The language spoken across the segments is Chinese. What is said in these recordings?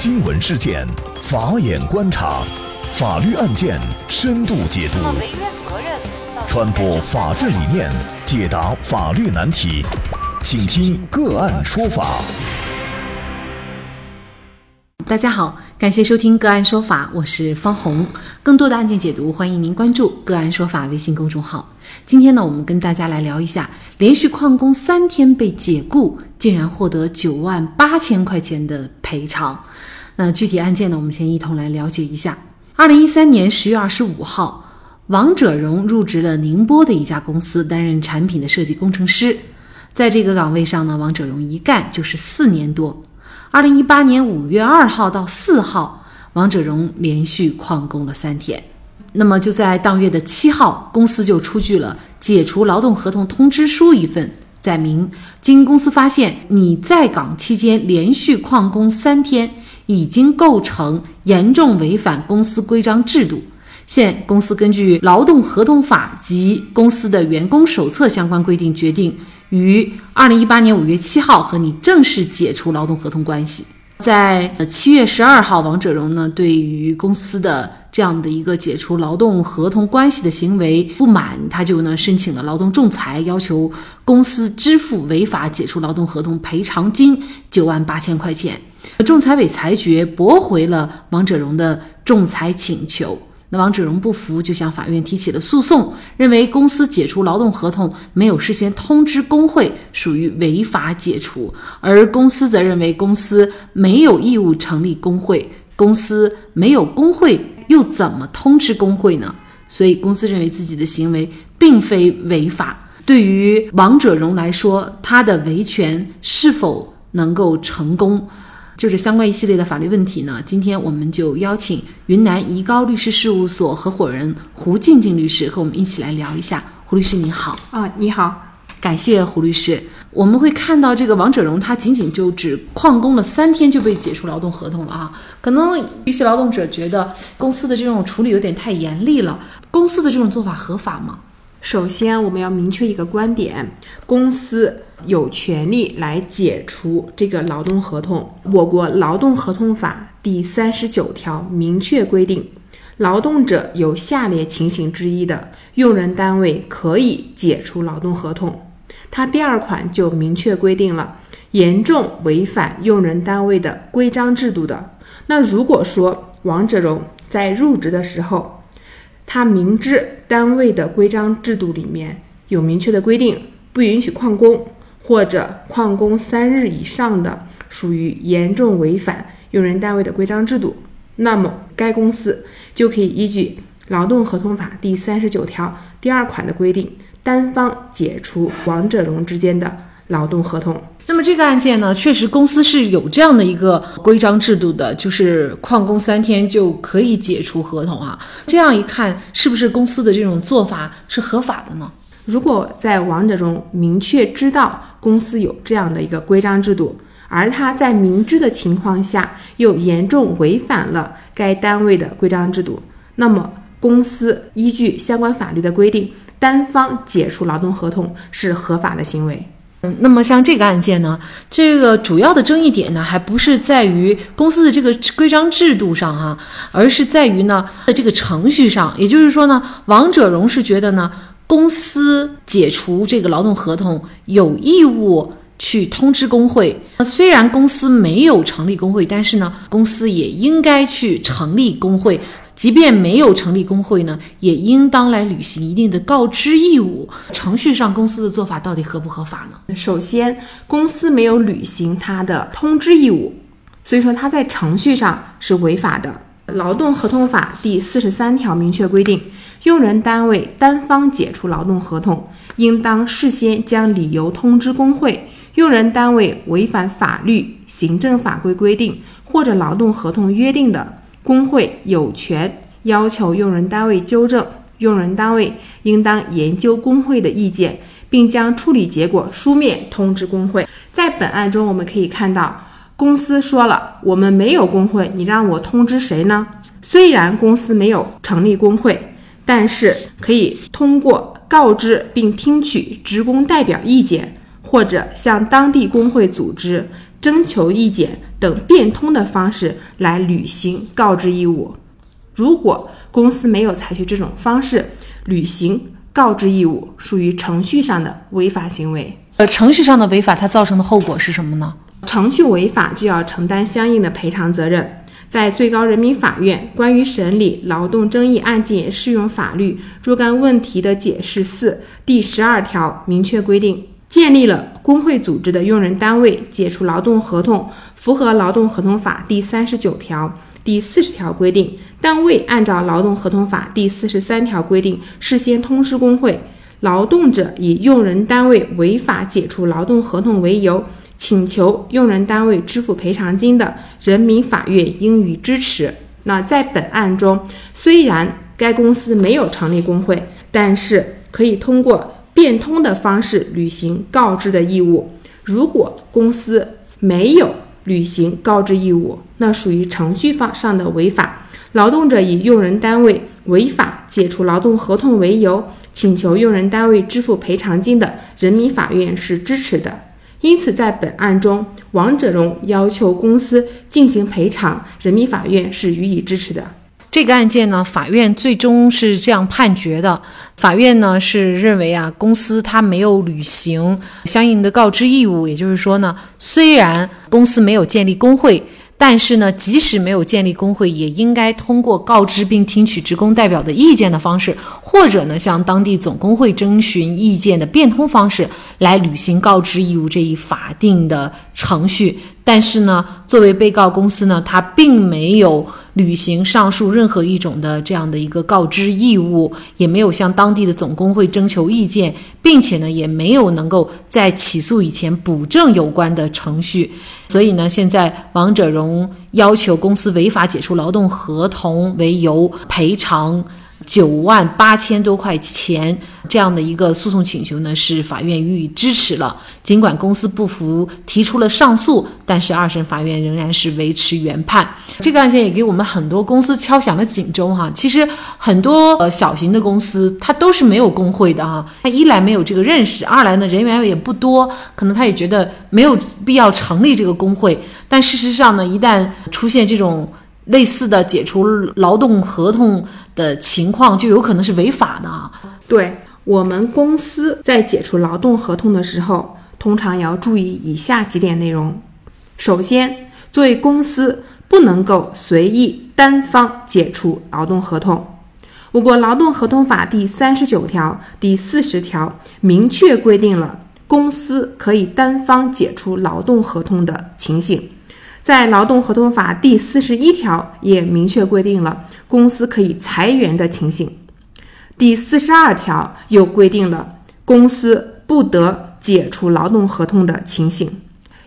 新闻事件，法眼观察，法律案件深度解读，传播法治理念，解答法律难题，请听个案说法。大家好，感谢收听个案说法，我是方红。更多的案件解读，欢迎您关注个案说法微信公众号。今天呢，我们跟大家来聊一下，连续旷工三天被解雇，竟然获得九万八千块钱的赔偿。那具体案件呢，我们先一同来了解一下。二零一三年十月二十五号，王者荣入职了宁波的一家公司，担任产品的设计工程师。在这个岗位上呢，王者荣一干就是四年多。二零一八年五月二号到四号，王者荣连续旷工了三天。那么就在当月的七号，公司就出具了解除劳动合同通知书一份，载明经公司发现你在岗期间连续旷工三天，已经构成严重违反公司规章制度。现公司根据劳动合同法及公司的员工手册相关规定，决定。于二零一八年五月七号和你正式解除劳动合同关系。在七月十二号，王者荣呢对于公司的这样的一个解除劳动合同关系的行为不满，他就呢申请了劳动仲裁，要求公司支付违法解除劳动合同赔偿金九万八千块钱。仲裁委裁决驳回了王者荣的仲裁请求。那王者荣不服，就向法院提起了诉讼，认为公司解除劳动合同没有事先通知工会，属于违法解除；而公司则认为公司没有义务成立工会，公司没有工会又怎么通知工会呢？所以公司认为自己的行为并非违法。对于王者荣来说，他的维权是否能够成功？就是相关一系列的法律问题呢，今天我们就邀请云南怡高律师事务所合伙人胡静静律师和我们一起来聊一下。胡律师你好啊，你好，感谢胡律师。我们会看到这个王者荣他仅仅就只旷工了三天就被解除劳动合同了啊，可能一些劳动者觉得公司的这种处理有点太严厉了，公司的这种做法合法吗？首先我们要明确一个观点，公司。有权利来解除这个劳动合同。我国劳动合同法第三十九条明确规定，劳动者有下列情形之一的，用人单位可以解除劳动合同。它第二款就明确规定了严重违反用人单位的规章制度的。那如果说王者荣在入职的时候，他明知单位的规章制度里面有明确的规定，不允许旷工。或者旷工三日以上的，属于严重违反用人单位的规章制度，那么该公司就可以依据劳动合同法第三十九条第二款的规定，单方解除王者荣之间的劳动合同。那么这个案件呢，确实公司是有这样的一个规章制度的，就是旷工三天就可以解除合同啊。这样一看，是不是公司的这种做法是合法的呢？如果在王者荣明确知道公司有这样的一个规章制度，而他在明知的情况下又严重违反了该单位的规章制度，那么公司依据相关法律的规定单方解除劳动合同是合法的行为。嗯，那么像这个案件呢，这个主要的争议点呢，还不是在于公司的这个规章制度上哈，而是在于呢这个程序上。也就是说呢，王者荣是觉得呢。公司解除这个劳动合同有义务去通知工会。虽然公司没有成立工会，但是呢，公司也应该去成立工会。即便没有成立工会呢，也应当来履行一定的告知义务。程序上公司的做法到底合不合法呢？首先，公司没有履行他的通知义务，所以说他在程序上是违法的。劳动合同法第四十三条明确规定，用人单位单方解除劳动合同，应当事先将理由通知工会。用人单位违反法律、行政法规规定或者劳动合同约定的，工会有权要求用人单位纠正。用人单位应当研究工会的意见，并将处理结果书面通知工会。在本案中，我们可以看到。公司说了，我们没有工会，你让我通知谁呢？虽然公司没有成立工会，但是可以通过告知并听取职工代表意见，或者向当地工会组织征求意见等变通的方式来履行告知义务。如果公司没有采取这种方式履行告知义务，属于程序上的违法行为。呃，程序上的违法，它造成的后果是什么呢？程序违法就要承担相应的赔偿责任。在最高人民法院关于审理劳动争议案件适用法律若干问题的解释四第十二条明确规定，建立了工会组织的用人单位解除劳动合同，符合劳动合同法第三十九条、第四十条规定，但未按照劳动合同法第四十三条规定事先通知工会，劳动者以用人单位违法解除劳动合同为由。请求用人单位支付赔偿金的，人民法院应予支持。那在本案中，虽然该公司没有成立工会，但是可以通过变通的方式履行告知的义务。如果公司没有履行告知义务，那属于程序方上的违法。劳动者以用人单位违法解除劳动合同为由，请求用人单位支付赔偿金的，人民法院是支持的。因此，在本案中，王者荣要求公司进行赔偿，人民法院是予以支持的。这个案件呢，法院最终是这样判决的。法院呢是认为啊，公司它没有履行相应的告知义务，也就是说呢，虽然公司没有建立工会。但是呢，即使没有建立工会，也应该通过告知并听取职工代表的意见的方式，或者呢，向当地总工会征询意见的变通方式来履行告知义务这一法定的程序。但是呢，作为被告公司呢，他并没有履行上述任何一种的这样的一个告知义务，也没有向当地的总工会征求意见，并且呢，也没有能够在起诉以前补正有关的程序。所以呢，现在王者荣要求公司违法解除劳动合同为由赔偿。九万八千多块钱这样的一个诉讼请求呢，是法院予以支持了。尽管公司不服，提出了上诉，但是二审法院仍然是维持原判。这个案件也给我们很多公司敲响了警钟哈。其实很多呃小型的公司，它都是没有工会的哈。它一来没有这个认识，二来呢人员也不多，可能他也觉得没有必要成立这个工会。但事实上呢，一旦出现这种类似的解除劳动合同，的情况就有可能是违法的啊！对我们公司在解除劳动合同的时候，通常也要注意以下几点内容：首先，作为公司不能够随意单方解除劳动合同。我国劳动合同法第三十九条、第四十条明确规定了公司可以单方解除劳动合同的情形。在劳动合同法第四十一条也明确规定了公司可以裁员的情形，第四十二条又规定了公司不得解除劳动合同的情形。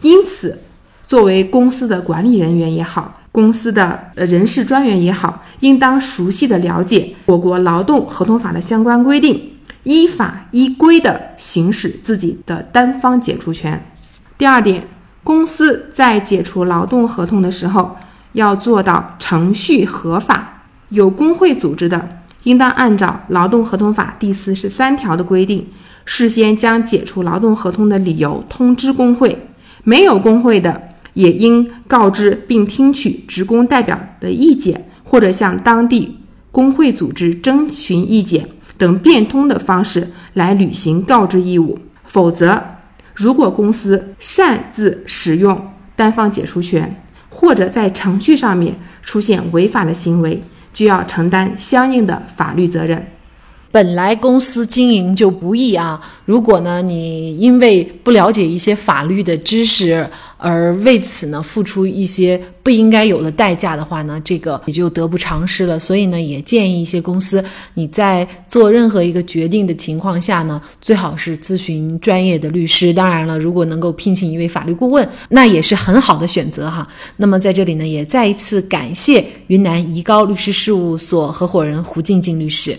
因此，作为公司的管理人员也好，公司的呃人事专员也好，应当熟悉的了解我国劳动合同法的相关规定，依法依规的行使自己的单方解除权。第二点。公司在解除劳动合同的时候，要做到程序合法。有工会组织的，应当按照劳动合同法第四十三条的规定，事先将解除劳动合同的理由通知工会；没有工会的，也应告知并听取职工代表的意见，或者向当地工会组织征询意见等变通的方式来履行告知义务。否则，如果公司擅自使用单方解除权，或者在程序上面出现违法的行为，就要承担相应的法律责任。本来公司经营就不易啊，如果呢你因为不了解一些法律的知识，而为此呢付出一些不应该有的代价的话呢，这个也就得不偿失了。所以呢，也建议一些公司，你在做任何一个决定的情况下呢，最好是咨询专业的律师。当然了，如果能够聘请一位法律顾问，那也是很好的选择哈。那么在这里呢，也再一次感谢云南怡高律师事务所合伙人胡静静律师。